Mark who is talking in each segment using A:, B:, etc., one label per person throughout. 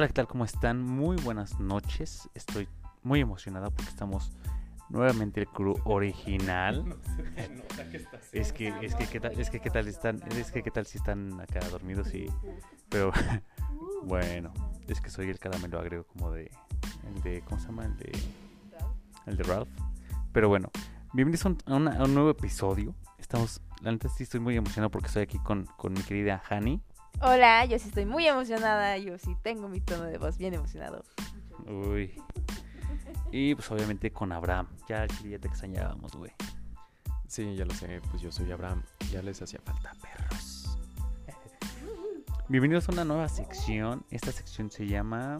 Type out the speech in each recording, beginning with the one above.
A: Hola, ¿qué tal? ¿Cómo están? Muy buenas noches. Estoy muy emocionada porque estamos nuevamente el crew original. Es que, es que, ¿qué tal, es que, ¿qué tal están? Es que, ¿qué tal si están acá dormidos y, pero, bueno, es que soy el caramelo agrego como de, el de, ¿cómo se llama? El de, el de Ralph. Pero bueno, bienvenidos a un, a una- a un nuevo episodio. Estamos, la neta sí estoy muy emocionado porque estoy aquí con, con mi querida Hani.
B: Hola, yo sí estoy muy emocionada, yo sí tengo mi tono de voz bien emocionado.
A: Uy. Y pues obviamente con Abraham. Ya, ya te extrañábamos, güey.
C: Sí, ya lo sé, pues yo soy Abraham, ya les hacía falta perros.
A: Bienvenidos a una nueva sección. Esta sección se llama.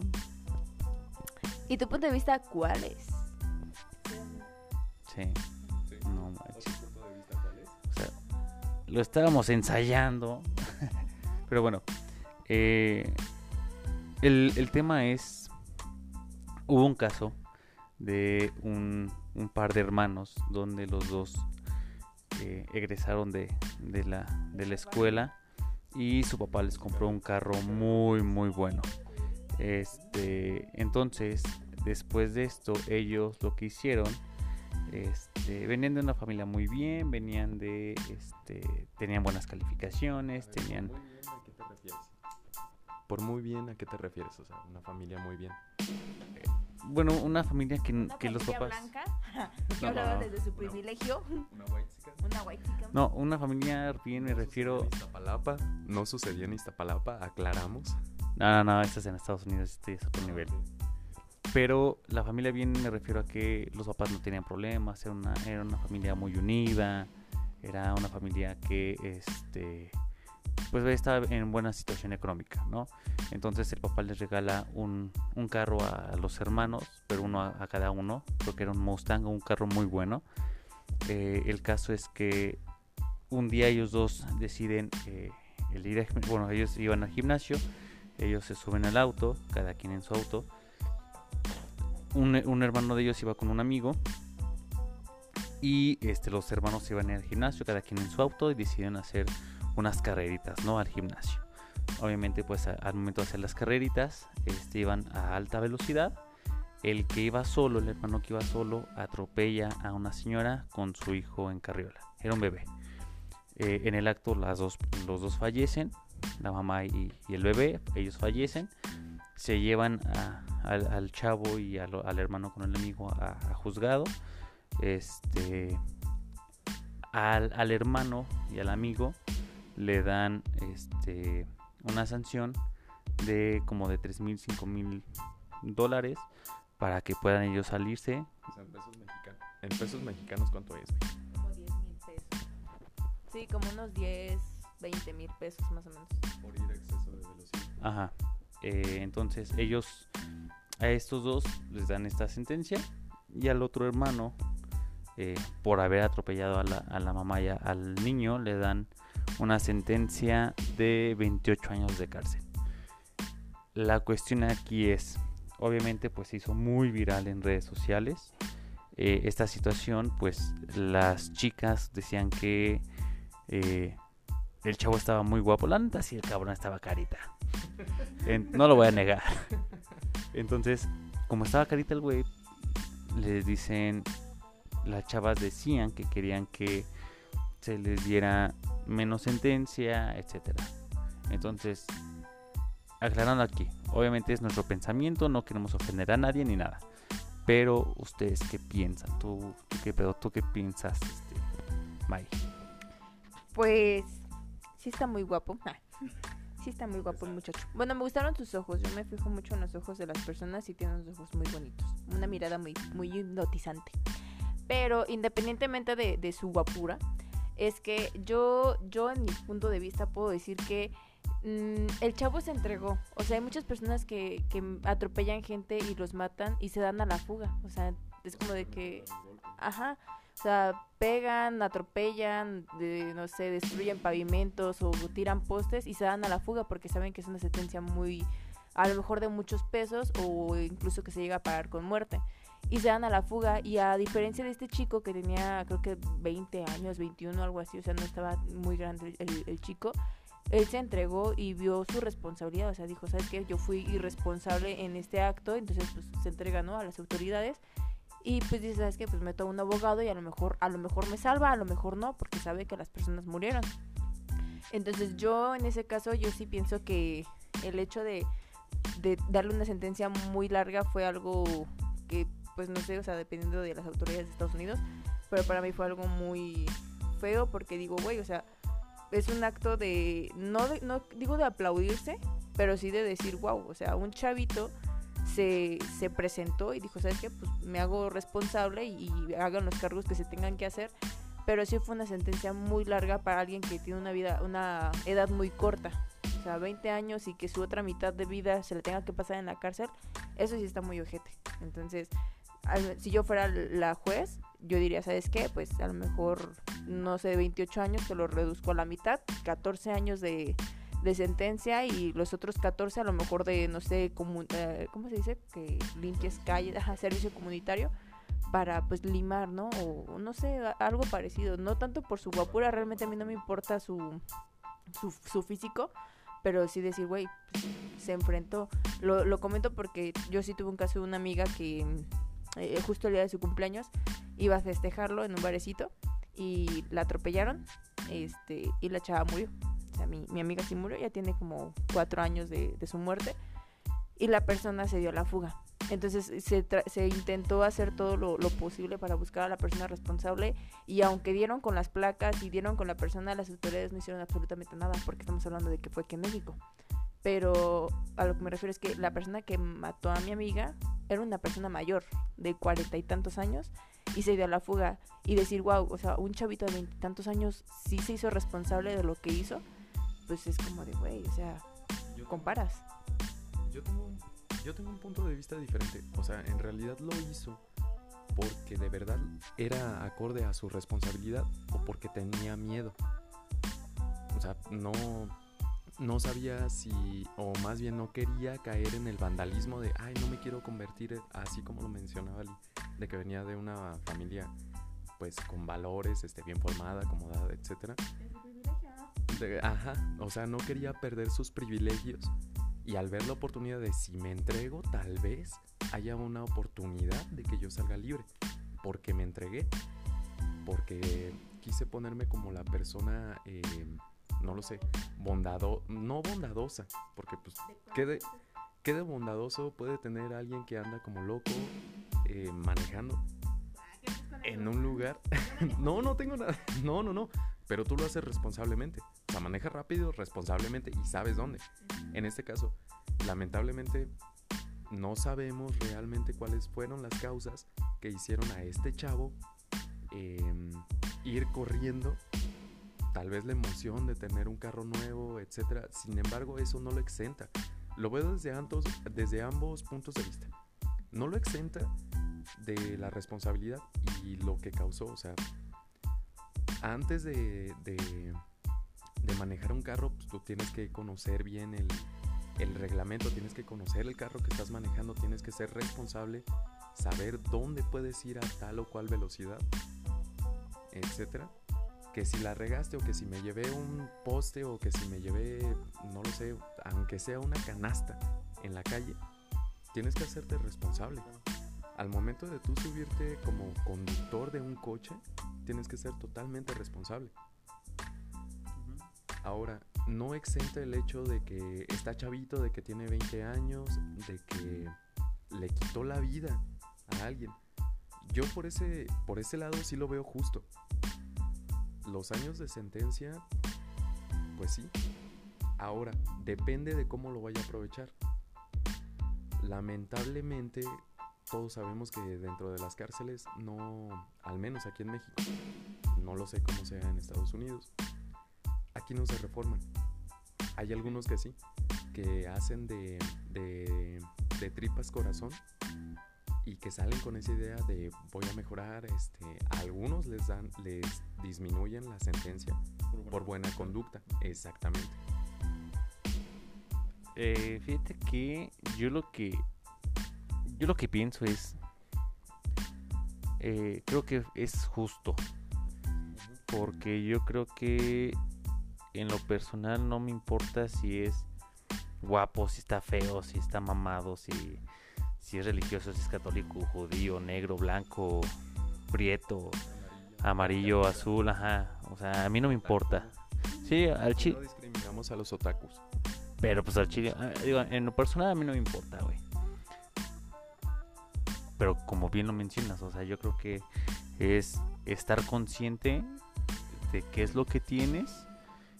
B: ¿Y tu punto de vista cuál es?
A: Sí. No manches. O sea, lo estábamos ensayando. Pero bueno. eh, el, el tema es. Hubo un caso de un, un par de hermanos donde los dos eh, egresaron de, de la, de la escuela y su papá les compró un carro muy muy bueno. Este, entonces, después de esto, ellos lo que hicieron este, venían de una familia muy bien, venían de, este, tenían buenas calificaciones, tenían,
C: Muy bien, ¿a qué te refieres? Por muy bien, ¿a qué te refieres? O sea, una familia muy bien.
A: bueno, una familia que,
B: ¿Una
A: que los
B: familia
A: papás,
B: blanca?
A: No,
B: que hablaba
A: no.
B: desde su privilegio.
C: Una white chica.
B: Una white chica.
A: no, una familia bien me refiero,
C: En Iztapalapa, no sucedió en Iztapalapa, aclaramos.
A: no, no, no, esta es en Estados Unidos, este es otro nivel. Pero la familia bien me refiero a que los papás no tenían problemas, era una, era una familia muy unida, era una familia que este pues estaba en buena situación económica, ¿no? Entonces el papá les regala un, un carro a los hermanos, pero uno a, a cada uno, creo que era un Mustang, un carro muy bueno. Eh, el caso es que un día ellos dos deciden eh, el ir a bueno, ellos iban al gimnasio, ellos se suben al auto, cada quien en su auto. Un, un hermano de ellos iba con un amigo y este, los hermanos iban al gimnasio, cada quien en su auto y decidieron hacer unas carreritas, ¿no? Al gimnasio. Obviamente, pues al momento de hacer las carreritas, este, iban a alta velocidad. El que iba solo, el hermano que iba solo, atropella a una señora con su hijo en carriola. Era un bebé. Eh, en el acto, las dos, los dos fallecen, la mamá y, el bebé, ellos fallecen. Se llevan al, chavo y al, al hermano con el amigo a, a juzgado. Este, al, al hermano y al amigo le dan este, una sanción de como de 3 mil, 5 mil dólares para que puedan ellos salirse.
C: O sea, en pesos mexicanos. En pesos mexicanos, ¿cuánto es?
B: Como 10 mil pesos. Sí, como unos 10, 20 mil pesos más o menos.
C: Por ir a exceso de velocidad.
A: Ajá. Eh, entonces ellos a estos dos les dan esta sentencia y al otro hermano eh, por haber atropellado a la, a la mamá y a- al niño le dan una sentencia de 28 años de cárcel. La cuestión aquí es, obviamente pues se hizo muy viral en redes sociales. Eh, esta situación pues las chicas decían que eh, el chavo estaba muy guapo. La neta sí el cabrón estaba carita. No lo voy a negar. Entonces, como estaba carita el güey, les dicen, las chavas decían que querían que se les diera menos sentencia, etcétera. Entonces, aclarando aquí, obviamente es nuestro pensamiento, no queremos ofender a nadie ni nada. Pero ustedes qué piensan, tú, tú qué pedo, tú qué piensas, este, May.
B: Pues sí está muy guapo. Ah, Sí está muy guapo el muchacho. Bueno, me gustaron sus ojos. Yo me fijo mucho en los ojos de las personas y tiene unos ojos muy bonitos. Una mirada muy, muy hipnotizante. Pero independientemente de, de su guapura, es que yo, yo en mi punto de vista puedo decir que mm, el chavo se entregó. O sea, hay muchas personas que, que atropellan gente y los matan y se dan a la fuga. O sea, es como de que... Ajá. O sea, pegan, atropellan, de- no sé, destruyen pavimentos o tiran postes y se dan a la fuga porque saben que es una sentencia muy, a lo mejor de muchos pesos o incluso que se llega a pagar con muerte. Y se dan a la fuga y a diferencia de este chico que tenía creo que 20 años, 21, algo así, o sea, no estaba muy grande el, chico, él se entregó y vio su responsabilidad, o sea, dijo, ¿sabes qué? Yo fui irresponsable en este acto, entonces pues se entrega, ¿no? A las autoridades y pues dice, ¿sabes qué? Pues meto a un abogado y a lo mejor a lo mejor me salva, a lo mejor no, porque sabe que las personas murieron. Entonces yo en ese caso yo sí pienso que el hecho de darle una sentencia muy larga fue algo que pues no sé, o sea, dependiendo de las autoridades de Estados Unidos, pero para mí fue algo muy feo porque digo, güey, o sea, es un acto de no, no digo de aplaudirse, pero sí de decir, wow, o sea, un chavito se, se presentó y dijo, ¿sabes qué? Pues me hago responsable y, y hagan los cargos que se tengan que hacer pero sí fue una sentencia muy larga para alguien que tiene una vida, una edad muy corta. O sea, 20 años y que su otra mitad de vida se le tenga que pasar en la cárcel, eso sí está muy ojete. Entonces, si yo fuera la juez, yo diría, ¿sabes qué? Pues a lo mejor, no sé, 28 años te lo reduzco a la mitad, 14 años de, de sentencia y los otros 14 a lo mejor de, no sé, eh, ¿cómo se dice? Que limpies calle, servicio comunitario para pues limar, ¿no? O no sé, algo parecido. No tanto por su guapura, realmente a mí no me importa su, su, físico, pero sí decir, güey, pues, se enfrentó. Lo, lo comento porque yo sí tuve un caso de una amiga que eh, justo el día de su cumpleaños iba a festejarlo en un barecito y la atropellaron este y la chava murió. Mi, mi amiga sí murió, ya tiene como cuatro años de, de su muerte y la persona se dio la fuga. Entonces se, se intentó hacer todo lo, posible para buscar a la persona responsable y aunque dieron con las placas y dieron con la persona, las autoridades no hicieron absolutamente nada porque estamos hablando de que fue aquí en México. Pero a lo que me refiero es que la persona que mató a mi amiga era una persona mayor, de cuarenta y tantos años, y se dio a la fuga. Y decir, wow, o sea, un chavito de veintitantos años sí se hizo responsable de lo que hizo, pues es como de, güey, o sea, comparas.
C: Yo tengo yo tengo un punto de vista diferente. O sea, en realidad lo hizo porque de verdad era acorde a su responsabilidad o porque tenía miedo. O sea, no, no sabía si, o más bien no quería caer en el vandalismo de, ay, no me quiero convertir, así como lo mencionaba de que venía de una familia pues con valores, este, bien formada, acomodada, etc. ajá, o sea, no quería perder sus privilegios y al ver la oportunidad de si me entrego, tal vez haya una oportunidad de que yo salga libre. Porque me entregué. Porque quise ponerme como la persona, eh, no lo sé, bondado, no bondadosa. Porque pues, ¿qué de, qué de bondadoso puede tener alguien que anda como loco eh, manejando en un lugar? no, no tengo nada. No, no, no. Pero tú lo haces responsablemente. O sea, maneja rápido, responsablemente y sabes dónde. En este caso, lamentablemente, no sabemos realmente cuáles fueron las causas que hicieron a este chavo em, ir corriendo. Tal vez la emoción de tener un carro nuevo, etc. Sin embargo, eso no lo exenta. Lo veo desde, ambos, desde puntos de vista. No lo exenta de la responsabilidad y lo que causó. O sea, antes de de manejar un carro, pues tú tienes que conocer bien el, el reglamento, tienes que conocer el carro que estás manejando, tienes que ser responsable, saber dónde puedes ir a tal o cual velocidad, etcétera. Que si la regaste o que si me llevé un poste o que si me llevé, no lo sé, aunque sea una canasta en la calle, tienes que hacerte responsable. Al momento de tú subirte como conductor de un coche, tienes que ser totalmente responsable. Ahora, no exenta el hecho de que está chavito, de que tiene 20 años, de que le quitó la vida a alguien. Yo por ese, por ese lado sí lo veo justo. Los años de sentencia, pues sí. Ahora, depende de cómo lo vaya a aprovechar. Lamentablemente, todos sabemos que dentro de las cárceles, no, al menos aquí en México, no lo sé cómo sea en Estados Unidos, aquí no se reforman. Hay algunos que sí, que hacen de, de, tripas corazón y que salen con esa idea de voy a mejorar, este, algunos les dan, les disminuyen la sentencia por buena, conducta, exactamente.
A: Eh, fíjate que yo lo que yo lo que pienso es eh, creo que es justo porque yo creo que en lo personal no me importa si es guapo, si está feo, si está mamado, si, si es religioso, si es católico, judío, negro, blanco, prieto, amarillo, azul, ajá. O sea, a mí no me importa. Sí, al chile.
C: No discriminamos a los otakus.
A: Pero pues al chile, ah, digo, en lo personal a mí no me importa, güey. Pero como bien lo mencionas, o sea, yo creo que es estar consciente de qué es lo que tienes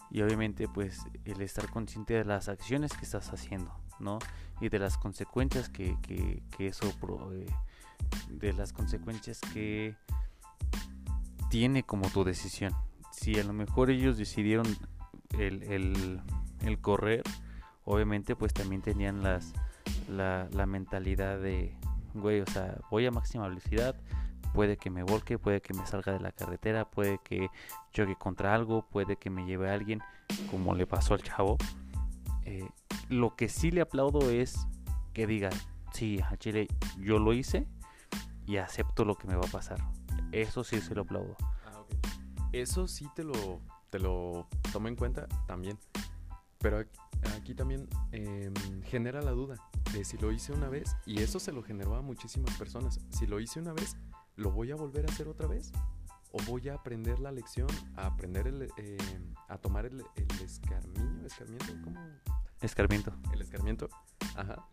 A: y obviamente pues el estar consciente de las acciones que estás haciendo, ¿no? Y de las consecuencias que, que, eso, pro- eh, de las consecuencias que tiene como tu decisión. Si a lo mejor ellos decidieron el, el, el correr, obviamente pues también tenían las la, la mentalidad de güey o sea voy a máxima velocidad puede que me volque puede que me salga de la carretera puede que choque contra algo puede que me lleve a alguien como le pasó al chavo Eh, lo que sí le aplaudo es que diga sí a Chile yo lo hice y acepto lo que me va a pasar eso sí se lo aplaudo
C: Ah, ok. Eso sí te lo, te lo tomo en cuenta también. Pero aquí, también em, genera la duda de si lo hice una vez, y eso se lo generó a muchísimas personas. Si lo hice una vez, ¿lo voy a volver a hacer otra vez? ¿O voy a aprender la lección, a aprender el, em, a tomar el, el escarmiento, escarmiento, ¿cómo?
A: Escarmiento
C: El escarmiento. Ajá.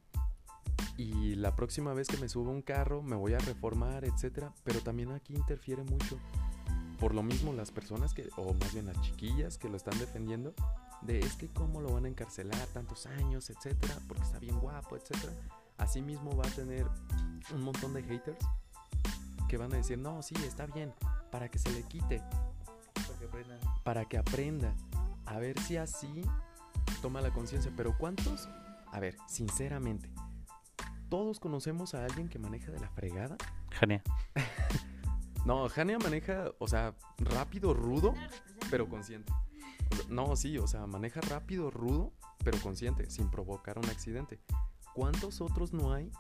C: Y la próxima vez que me suba a un carro me voy a reformar, etcétera. Pero también aquí interfiere mucho. Por lo mismo las personas que, o más bien las chiquillas que lo están defendiendo, de es que cómo lo van a encarcelar tantos años, etcétera, porque está bien guapo, etcétera. Asimismo va a tener un montón de haters que van a decir, no, sí, está bien, para que se le quite, para que aprenda. A ver si así toma la conciencia. Pero ¿cuántos? A ver, sinceramente, ¿todos conocemos a alguien que maneja de la fregada?
A: Jania
C: No, Jania maneja, o sea, rápido, rudo, pero consciente. No, sí, o sea, maneja rápido, rudo, pero consciente, sin provocar un accidente. ¿Cuántos otros no hay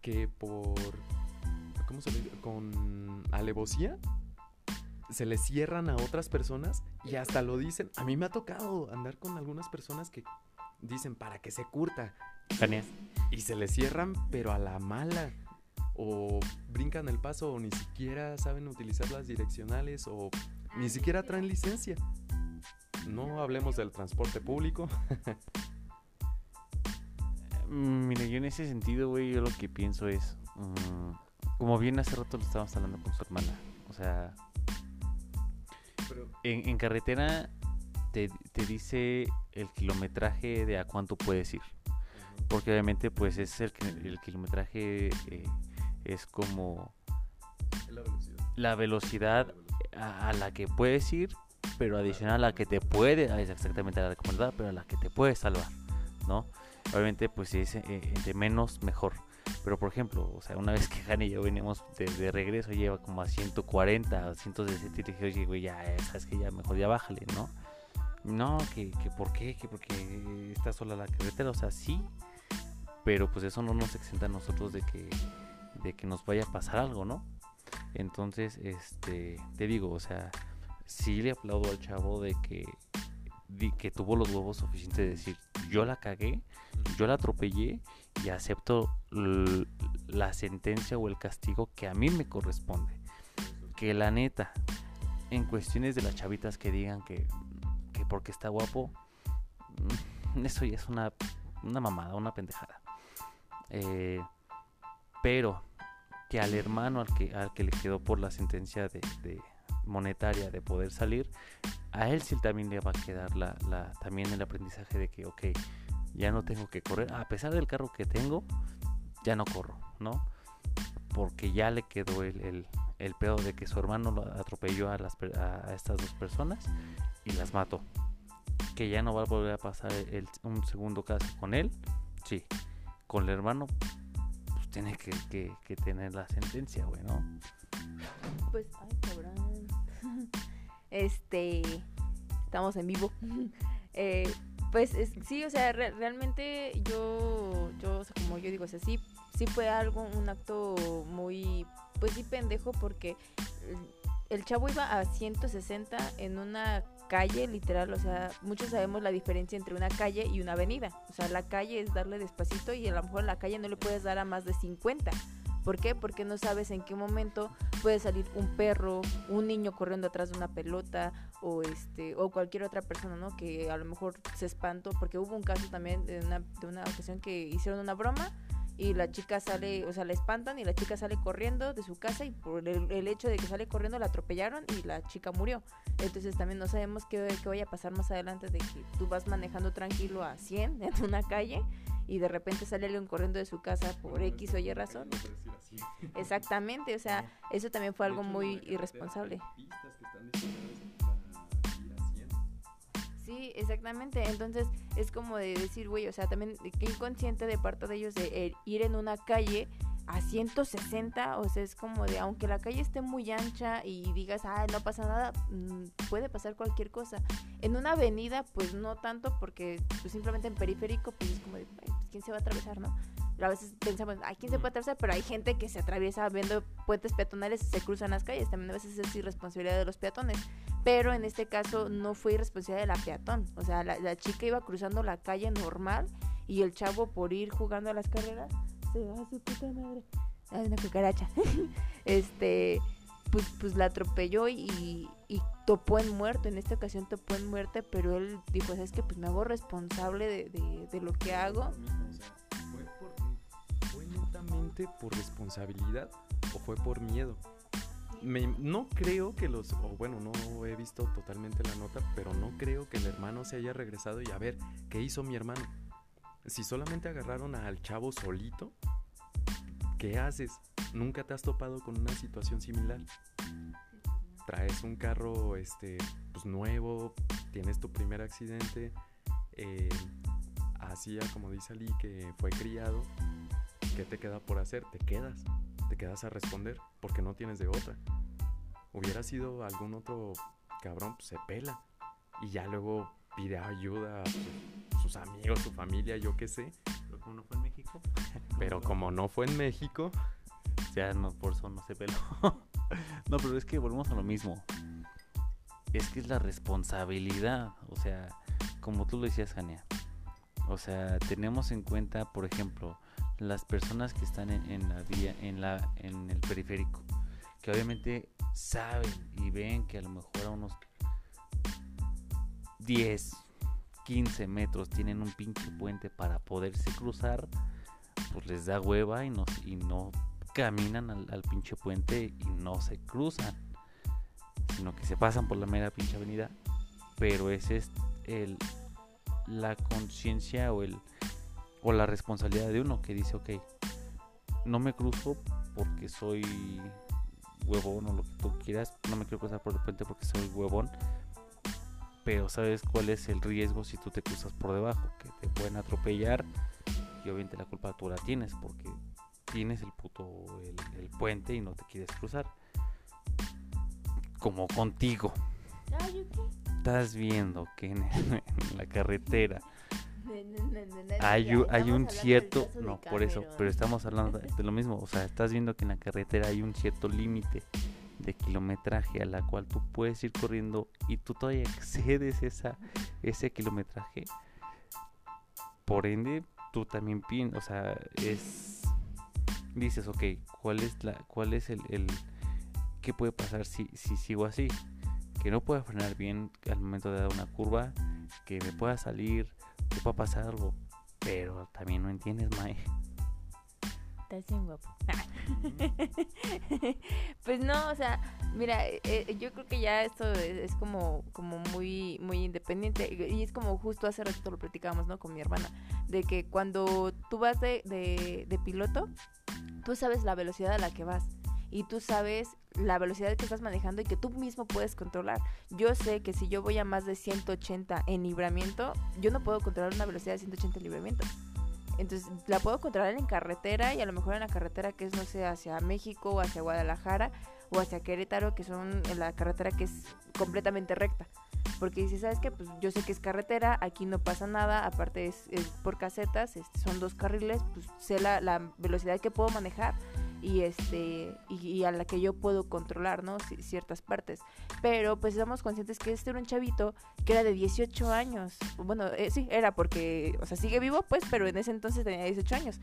C: que por, ¿cómo se le dice? Con alevosía se le cierran a otras personas y hasta lo dicen. A mí me ha tocado andar con algunas personas que dicen para que se curta y se le cierran, pero a la mala. O brincan el paso, o ni siquiera saben utilizar las direccionales, o ni siquiera traen licencia. No hablemos del transporte público.
A: Mm, Mira, yo en ese sentido, güey, yo lo que pienso es, mm, como bien hace rato lo estábamos hablando con su hermana, o sea, en, en carretera te, te dice el kilometraje de a cuánto puedes ir, porque obviamente pues es el, el kilometraje eh, es como
C: La velocidad.
A: la velocidad a, a la que puedes ir, pero adicional a la que te puede, es exactamente a la recomendada, pero a la que te puede salvar, ¿no? Obviamente, pues si es eh, de menos, mejor. Pero por ejemplo, o sea, una vez que Jani y yo venimos de, de regreso, lleva como a 140 o 160 y dije, oye, güey, ya, eh, sabes que ya mejor ya bájale, ¿no? No, que, que por qué, que porque está sola la carretera, o sea, sí, pero pues eso no nos exenta a nosotros de que, de que nos vaya a pasar algo, ¿no? Entonces, este, te digo, o sea, sí le aplaudo al chavo de que, di- que tuvo los huevos suficientes de decir, yo la cagué, yo la atropellé y acepto la sentencia o el castigo que a mí me corresponde. Que la neta, en cuestiones de las chavitas que digan que, que porque está guapo, mm, eso ya es una, una mamada, una pendejada. Eh, pero que al hermano al que, al que le quedó por la sentencia de, de monetaria de poder salir, a él sí también le va a quedar la, la- también el aprendizaje de que, ok, ya no tengo que correr, a pesar del carro que tengo, ya no corro, ¿no? Porque ya le quedó el, el, el pedo de que su hermano lo atropelló a, las, a estas dos personas y las mató. Que ya no va a volver a pasar el- un segundo caso con él, sí. Con el hermano, pues tiene que, que- que tener la sentencia, güey, ¿no?
B: Pues, ay, cabrón. Este, estamos en vivo. Eh, pues es- sí, o sea, re- realmente yo, yo, como yo digo, o sea, sí, sí fue algo, un acto muy, pues sí pendejo porque el, chavo iba a 160 en una calle, literal, o sea, muchos sabemos la diferencia entre una calle y una avenida. O sea, la calle es darle despacito y a lo mejor la calle no le puedes dar a más de 50. ¿Por qué? Porque no sabes en qué momento puede salir un perro, un niño corriendo atrás de una pelota o este o cualquier otra persona, ¿no? Que a lo mejor se espantó porque hubo un caso también de una, de una ocasión que hicieron una broma y la chica sale, o sea, la espantan y la chica sale corriendo de su casa y por el, hecho de que sale corriendo la atropellaron y la chica murió. Entonces también no sabemos qué, qué vaya a pasar más adelante de que tú vas manejando tranquilo a 100 en una calle y de repente sale alguien corriendo de su casa por X o Y razón. Exactamente, o sea, eso también fue algo muy irresponsable. Sí, exactamente. Entonces es como de decir, güey, o sea, también qué inconsciente de parte de ellos de eh, ir en una calle a 160, o sea, es como de, aunque la calle esté muy ancha y digas, ah, no pasa nada, mm, puede pasar cualquier cosa. En una avenida, pues no tanto, porque pues, simplemente en periférico, pues es como de, ¿quién se va a atravesar, no? A veces pensamos, ay, ¿quién se puede atravesar? Pero hay gente que se atraviesa viendo puentes peatonales y se cruzan las calles. También a veces es irresponsabilidad de los peatones. Pero en este caso no fue irresponsabilidad de la peatón. O sea, la, la chica iba cruzando la calle normal y el chavo por ir jugando a las carreras se va a su puta madre. Ay, una cucaracha. este, pues, pues la atropelló y, y, topó en muerto. En esta ocasión topó en muerte, pero él dijo, es que pues me hago responsable de, de, de lo que hago.
C: ¿Fue, por, ¿Fue netamente por responsabilidad o fue por miedo? Me, no creo que los, o bueno, no he visto totalmente la nota, pero no creo que el hermano se haya regresado y a ver, ¿qué hizo mi hermano? Si solamente agarraron al chavo solito, ¿qué haces? ¿Nunca te has topado con una situación similar? Traes un carro este, pues, nuevo, tienes tu primer accidente, eh, así como dice Ali que fue criado, ¿qué te queda por hacer? Te quedas, te quedas a responder porque no tienes de otra. Hubiera sido algún otro cabrón, pues se pela y ya luego pide ayuda a sus amigos, su familia, yo qué sé.
A: Pero como no fue en México.
C: Pero como no fue en México.
A: Ya no, por eso no se peló. no, pero es que volvemos a lo mismo. Es que es la responsabilidad. O sea, como tú lo decías, Jania. O sea, tenemos en cuenta, por ejemplo, las personas que están en, en, la vía, en la, en el periférico, que obviamente saben y ven que a lo mejor a unos 10, 15 metros tienen un pinche puente para poderse cruzar, pues les da hueva y no caminan al, pinche puente y no se cruzan, sino que se pasan por la mera pinche avenida. Pero ese es el, la conciencia o, el, o la responsabilidad de uno que dice, ok, no me cruzo porque soy huevón o lo que tú quieras, no me quiero cruzar por el puente porque soy huevón, pero sabes cuál es el riesgo si tú te cruzas por debajo, que te pueden atropellar y obviamente la culpa tú la tienes porque tienes el puto el, puente y no te quieres cruzar. Como contigo. Estás viendo que en, la carretera hay, hay un cierto no por eso pero estamos hablando de lo mismo o sea estás viendo que en la carretera hay un cierto límite de kilometraje a la cual tú puedes ir corriendo y tú todavía excedes esa, ese kilometraje, por ende tú también piensas, o sea, es dices, ok, ¿cuál es la cuál es el, el qué puede pasar si, si sigo así? Que no pueda frenar bien al momento de dar una curva, que me pueda salir, que pueda pasar algo, pero también no entiendes, Mae
B: estás bien guapo. pues no, o sea, mira, eh, eh, yo creo que ya esto es, como, como muy, muy independiente. Y es como justo hace ratito lo platicábamos, ¿no? Con mi hermana. De que cuando tú vas de, de piloto, tú sabes la velocidad a la que vas y tú sabes la velocidad que estás manejando y que tú mismo puedes controlar. Yo sé que si yo voy a más de 180 en libramiento, yo no puedo controlar una velocidad de 180 en libramiento. Entonces la puedo controlar en carretera y a lo mejor en la carretera que es, no sé, hacia México o hacia Guadalajara o hacia Querétaro, que son en la carretera que es completamente recta. Porque si ¿sabes qué? Pues yo sé que es carretera, aquí no pasa nada, aparte es, por casetas, este, son dos carriles, pues sé la, la, velocidad que puedo manejar. y este y, a la que yo puedo controlar, ¿no? ciertas partes. Pero pues estamos conscientes que este era un chavito que era de 18 años. Bueno, eh, sí, era porque, o sea, sigue vivo, pues, pero en ese entonces tenía 18 años.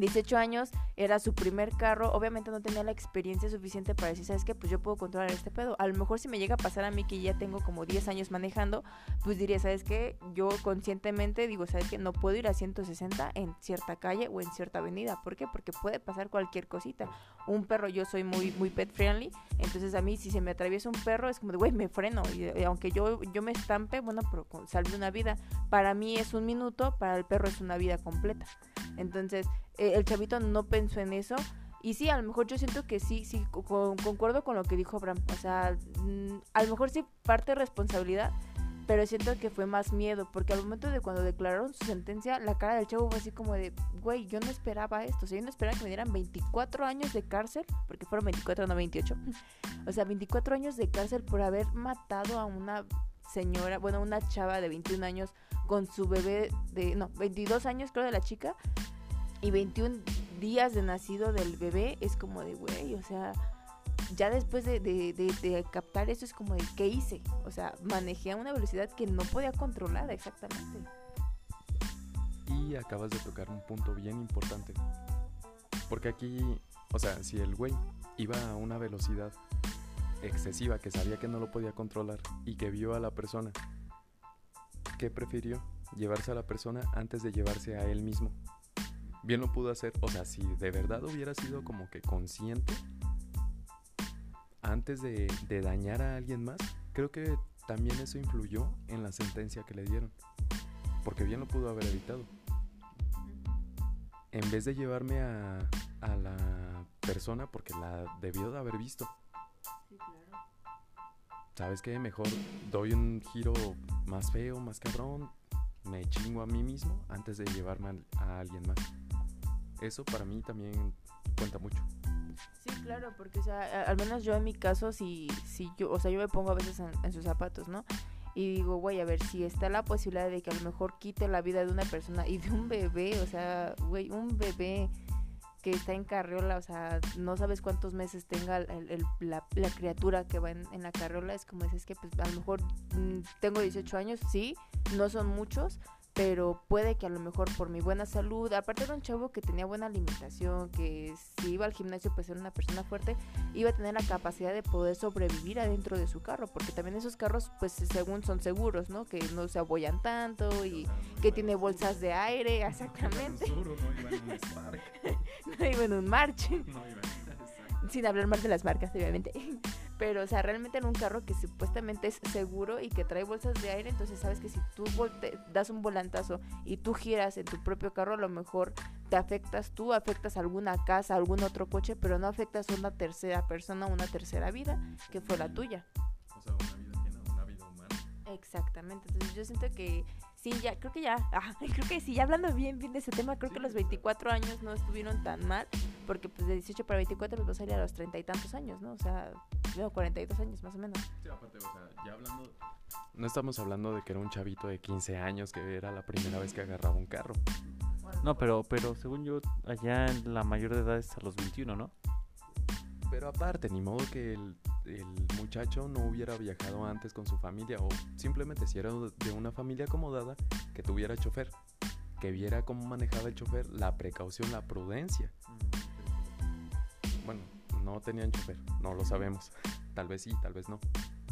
B: 18 años, era su primer carro, obviamente no tenía la experiencia suficiente para decir, ¿sabes qué? Pues yo puedo controlar este pedo. A lo mejor si me llega a pasar a mí que ya tengo como 10 años manejando, pues diría, ¿sabes qué? Yo conscientemente digo, ¿sabes qué? No puedo ir a 160 en cierta calle o en cierta avenida. ¿Por qué? Porque puede pasar cualquier cosita. Un perro, yo soy muy, muy pet friendly, entonces a mí si se me atraviesa un perro es como de, güey, me freno. Y, aunque yo, yo me estampe, bueno, pero salve una vida. Para mí es un minuto, para el perro es una vida completa. Entonces, eh, el chavito no pensó en eso. Y sí, a lo mejor yo siento que sí, sí, concuerdo con lo que dijo Abraham. O sea, mm, a lo mejor sí parte responsabilidad, pero siento que fue más miedo, porque al momento de cuando declararon su sentencia, la cara del chavo fue así como de, güey, yo no esperaba esto, o sea, yo no esperaba que me dieran 24 años de cárcel, porque fueron 24, no 28, o sea, 24 años de cárcel por haber matado a una señora, bueno, una chava de 21 años con su bebé de, no, 22 años creo de la chica, y 21 días de nacido del bebé es como de, güey, o sea, ya después de, captar eso es como de, ¿qué hice? O sea, manejé a una velocidad que no podía controlar exactamente.
C: Y acabas de tocar un punto bien importante. Porque aquí, o sea, si el güey iba a una velocidad excesiva que sabía que no lo podía controlar y que vio a la persona, ¿qué prefirió? Llevarse a la persona antes de llevarse a él mismo bien lo pudo hacer. O sea, si de verdad hubiera sido como que consciente antes de, dañar a alguien más, creo que también eso influyó en la sentencia que le dieron. Porque bien lo pudo haber evitado. En vez de llevarme a, a la persona porque la debió de haber visto. ¿Sabes qué? Mejor doy un giro más feo, más cabrón, me chingo a mí mismo antes de llevarme a alguien más eso para mí también cuenta mucho.
B: Sí, claro, porque o sea, al menos yo en mi caso, si, si yo, o sea, yo me pongo a veces en, sus zapatos, ¿no? Y digo, güey, a ver, si está la posibilidad de que a lo mejor quite la vida de una persona y de un bebé, o sea, güey, un bebé que está en carriola, o sea, no sabes cuántos meses tenga el, la, criatura que va en, la carriola, es como dices que pues a lo mejor mm, tengo 18 años, sí, no son muchos, pero puede que a lo mejor por mi buena salud, aparte de un chavo que tenía buena alimentación, que si iba al gimnasio pues era una persona fuerte, iba a tener la capacidad de poder sobrevivir adentro de su carro, porque también esos carros pues según son seguros, ¿no? Que no se abollan tanto y que tiene bolsas de aire, exactamente. No iba en un March. Sin hablar mal de las marcas, obviamente. Pero, o sea, realmente en un carro que supuestamente es seguro y que trae bolsas de aire, entonces sabes que si tú das un volantazo y tú giras en tu propio carro, a lo mejor te afectas tú, afectas a alguna casa, a algún otro coche, pero no afectas a una tercera persona, una tercera vida, que fue la tuya.
C: O sea, una vida ajena, una vida humana.
B: Exactamente. Entonces yo siento que sí, ya, creo que ya, creo que sí, ya hablando bien, bien de ese tema, creo que los 24 años no estuvieron tan mal, porque pues de 18 para 24 pues va a salir a los treinta y tantos años, ¿no? O sea, no, 42 años más o menos.
C: Sí, aparte, o sea, ya hablando... No estamos hablando de que era un chavito de 15 años que era la primera vez que agarraba un carro.
A: No, pero, pero según yo, allá la mayor de edad es a los 21, ¿no?
C: Pero aparte, ni modo que el, el, muchacho no hubiera viajado antes con su familia o simplemente si era de una familia acomodada, que tuviera chofer, que viera cómo manejaba el chofer, la precaución, la prudencia. Bueno, no tenían chofer, no lo sabemos. Tal vez sí, tal vez no.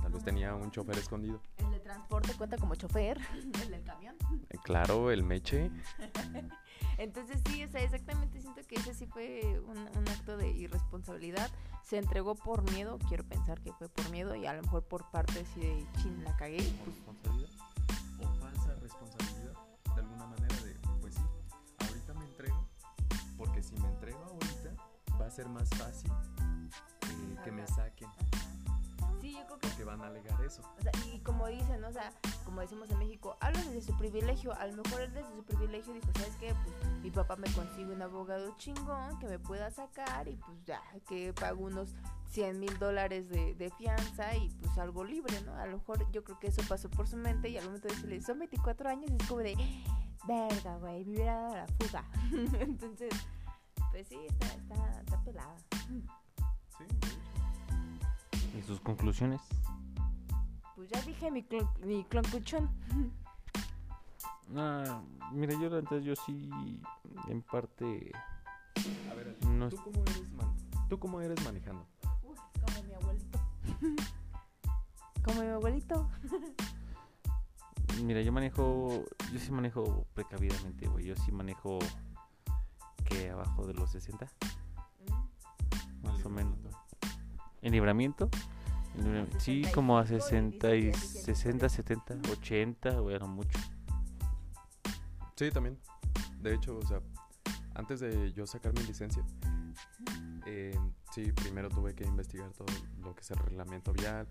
C: Tal vez tenía un chofer escondido.
B: ¿El de transporte cuenta como chofer? ¿El del camión?
C: Eh, claro, el meche.
B: Entonces sí, o sea, exactamente siento que ese sí fue un, acto de irresponsabilidad. Se entregó por miedo, quiero pensar que fue por miedo y a lo mejor por parte sí de chin la cagué.
C: responsabilidad? ¿O falsa responsabilidad? De alguna manera de, pues sí, ahorita me entrego, porque si me entrego ahorita va a ser más fácil eh, que me saquen.
B: Sí, yo creo que...
C: Porque van a alegar eso.
B: O sea, y como dicen, o sea, como decimos en México, habla desde su privilegio. A lo mejor él desde su privilegio dijo, ¿sabes qué? Pues mi papá me consigue un abogado chingón que me pueda sacar y pues ya, que pago unos 100 mil dólares de, de, fianza y pues algo libre, ¿no? A lo mejor yo creo que eso pasó por su mente y al momento de decirle, son 24 años, es como de, verga, güey, me hubiera dado la fuga. Entonces, pues sí, está, está, está pelada.
C: Sí.
A: ¿Y sus conclusiones?
B: Pues ya dije mi, clon, mi cloncuchón.
A: Ah, mira, yo antes yo sí, en parte,
C: A ver, Ali,
A: no
C: ¿tú cómo eres, man- ¿tú cómo eres manejando?
B: Uy, como mi abuelito. como mi abuelito.
A: mira, yo manejo, yo sí manejo precavidamente, güey. Yo sí manejo que abajo de los 60, más o menos. ¿En libramiento? En libramiento. Sí, como a 60 y 60, 70, 80, güey, no mucho.
C: Sí, también. De hecho, o sea, antes de yo sacar mi licencia, eh, sí, primero tuve que investigar todo lo que es el reglamento vial,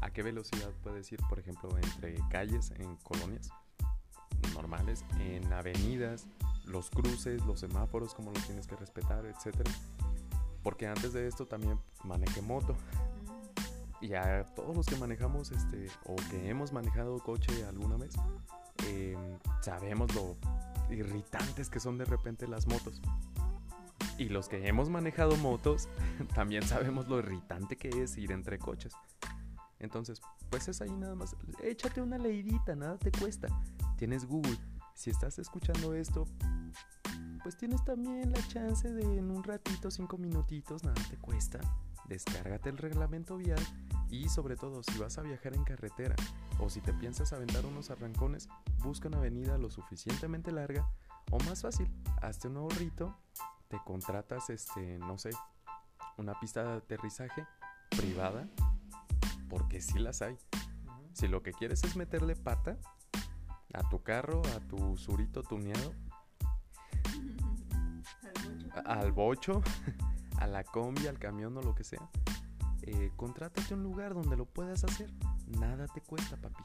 C: a qué velocidad puedes ir, por ejemplo, entre calles, en colonias normales, en avenidas, los cruces, los semáforos, cómo los tienes que respetar, etcétera. Porque antes de esto también manejé moto. Y a todos los que manejamos este o que hemos manejado coche alguna vez, eh, sabemos lo irritantes que son de repente las motos. Y los que hemos manejado motos, también sabemos lo irritante que es ir entre coches. Entonces, pues es ahí nada más. Échate una leidita, nada te cuesta. Tienes Google. Si estás escuchando esto, pues tienes también la chance de en un ratito, cinco minutitos, nada te cuesta. Descárgate el reglamento vial y sobre todo si vas a viajar en carretera o si te piensas aventar unos arrancones, busca una avenida lo suficientemente larga o más fácil, hazte un ahorrito, te contratas este, no sé, una pista de aterrizaje privada, porque sí las hay. Si lo que quieres es meterle pata a tu carro, a tu surito tuneado, al bocho, a la combi, al camión o lo que sea, eh, contrátate un lugar donde lo puedas hacer. Nada te cuesta, papi.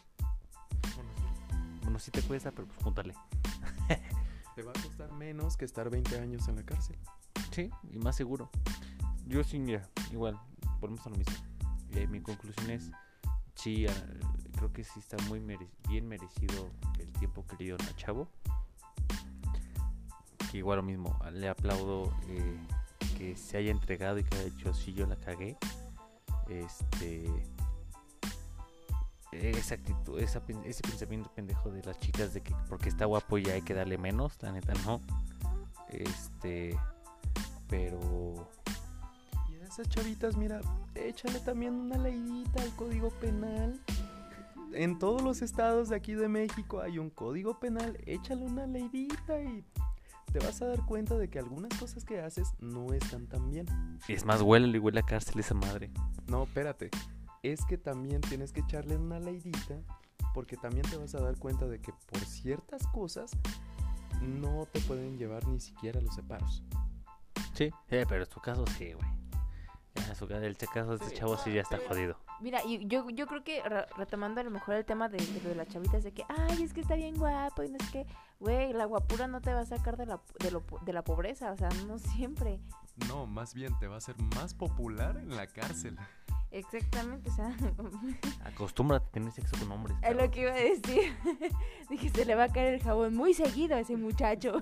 A: Bueno, sí. Bueno, sí te cuesta, pero pues júntale.
C: Te va a costar menos que estar 20 años en la cárcel.
A: Sí, y más seguro. Yo sí, mira, igual, volvemos a lo mismo. Eh, mi conclusión es, sí, creo que sí está muy mere- bien merecido el tiempo que le dieron a Chavo. Igual lo mismo, le aplaudo eh, que se haya entregado y que haya dicho, sí, yo la cagué. Este... Esa actitud, esa pen- ese pensamiento pendejo de las chicas de que porque está guapo ya hay que darle menos, la neta no. Este, pero
C: Y a esas chavitas, mira, échale también una leidita al código penal. En todos los estados de aquí de México hay un código penal. Échale una leidita y te vas a dar cuenta de que algunas cosas que haces no están tan bien.
A: es más huele, huele a cárcel esa madre.
C: No, espérate. Es que también tienes que echarle una leidita porque también te vas a dar cuenta de que por ciertas cosas no te pueden llevar ni siquiera a los separos.
A: Sí, eh, pero en tu caso sí, güey. En su el caso de este chavo sí ya está jodido.
B: Mira, y yo, yo creo que re- retomando a lo mejor el tema de, de lo de las chavitas, de que, ay, es que está bien guapo y no es que, güey, la guapura no te va a sacar de la, de, lo de la pobreza, o sea, no siempre.
C: No, más bien te va a hacer más popular en la cárcel.
B: Exactamente, o sea,
A: Acostúmbrate a tener sexo con hombres.
B: es lo que iba a decir. Dije, se le va a caer el jabón muy seguido a ese muchacho.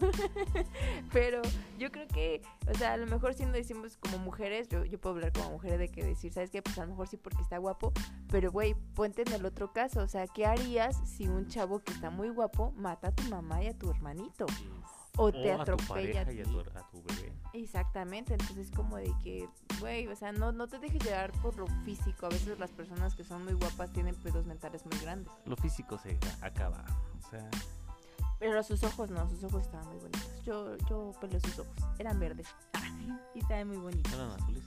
B: Pero yo creo que, o sea, a lo mejor siendo decimos como mujeres, yo, yo puedo hablar como mujer de que decir, ¿sabes qué? Pues a lo mejor sí porque está guapo, pero güey, ponte en el otro caso, o sea, ¿qué harías si un chavo que está muy guapo mata a tu mamá y a tu hermanito? O te
A: O a tu
B: atropella a
A: y a tu, a tu bebé.
B: Exactamente, entonces como de que, güey, o sea, no, no te dejes llevar por lo físico. A veces las personas que son muy guapas tienen pedos mentales muy grandes.
A: Lo físico se acaba. O sea,
B: Pero sus ojos no, sus ojos estaban muy bonitos. Yo, yo pelé sus ojos, eran verdes. y estaban muy bonitos.
A: eran azules.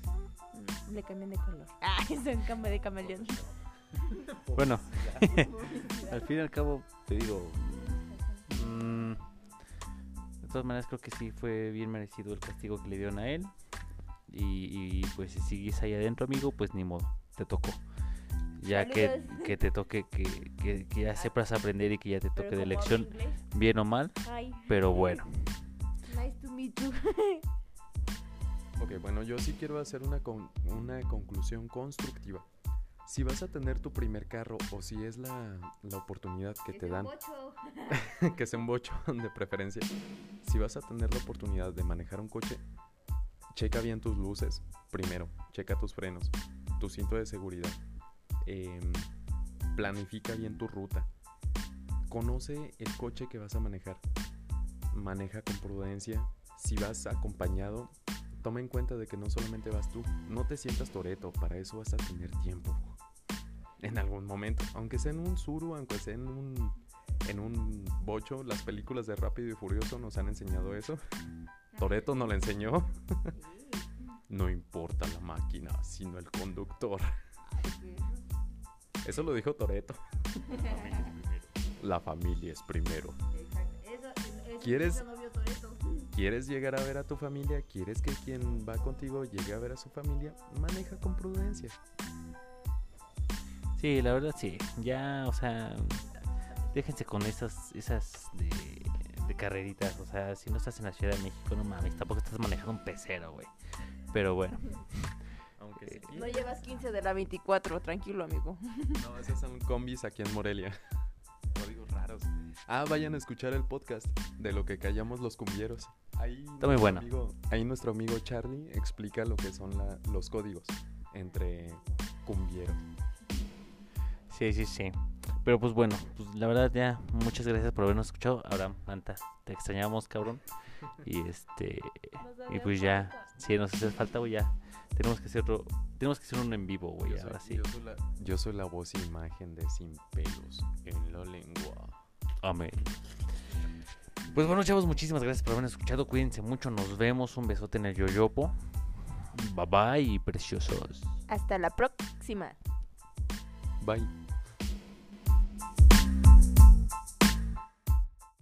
B: Mm, Le cambian de color. Ah, son cambio de camaleón.
A: Bueno, al fin y al cabo, te digo. De todas maneras, creo que sí fue bien merecido el castigo que le dieron a él. Y, y, pues si sigues ahí adentro, amigo, pues ni modo, te tocó. Ya que, que te toque, que, que, que ya sepas aprender y que ya te toque de lección, bien o mal,
B: Hi.
A: pero bueno.
B: Nice to meet you.
C: Ok, bueno, yo sí quiero hacer una, con- una conclusión constructiva. Si vas a tener tu primer carro o si es la, la oportunidad que te dan, que sea un bocho de preferencia, si vas a tener la oportunidad de manejar un coche, checa bien tus luces, primero, checa tus frenos, tu cinto de seguridad, em, planifica bien tu ruta, conoce el coche que vas a manejar, maneja con prudencia, si vas acompañado, toma en cuenta de que no solamente vas tú, no te sientas toreto, para eso vas a tener tiempo. En algún momento, aunque sea en un suru, aunque sea en un en un bocho, las películas de Rápido y Furioso nos han enseñado eso. Toreto nos lo enseñó. no importa la máquina, sino el conductor. Eso lo dijo Toreto. La familia es primero. ¿Quieres, ¿Quieres llegar a ver a tu familia? ¿Quieres que quien va contigo llegue a ver a su familia? Maneja con prudencia.
A: Sí, la verdad sí. Ya, o sea, déjense con esas, esas de, de carreritas. O sea, si no estás en la Ciudad de México, no mames, tampoco estás manejando un pecero, güey. Pero bueno.
C: Aunque sí.
B: No llevas 15 de la 24, tranquilo, amigo.
C: No, esos son combis aquí en Morelia. Códigos raros. Ah, vayan a escuchar el podcast de lo que callamos los cumbieros. Ahí
A: Está muy bueno.
C: amigo- ahí nuestro amigo Charlie explica lo que son la- los códigos entre cumbieros.
A: Sí, sí, sí. Pero pues bueno, pues la verdad ya, muchas gracias por habernos escuchado. Abraham, Manta, te extrañamos, cabrón. Y este, y pues ya, si nos hace falta, güey, ya. Tenemos que hacer otro, tenemos que hacer uno en vivo, güey,
C: soy,
A: ahora sí.
C: yo soy la, yo soy la voz e imagen de Sin Pelos en la lengua.
A: Amén. Pues bueno, chavos, muchísimas gracias por habernos escuchado. Cuídense mucho, nos vemos. Un besote en el yoyopo. Bye bye, preciosos.
B: Hasta la próxima.
C: Bye.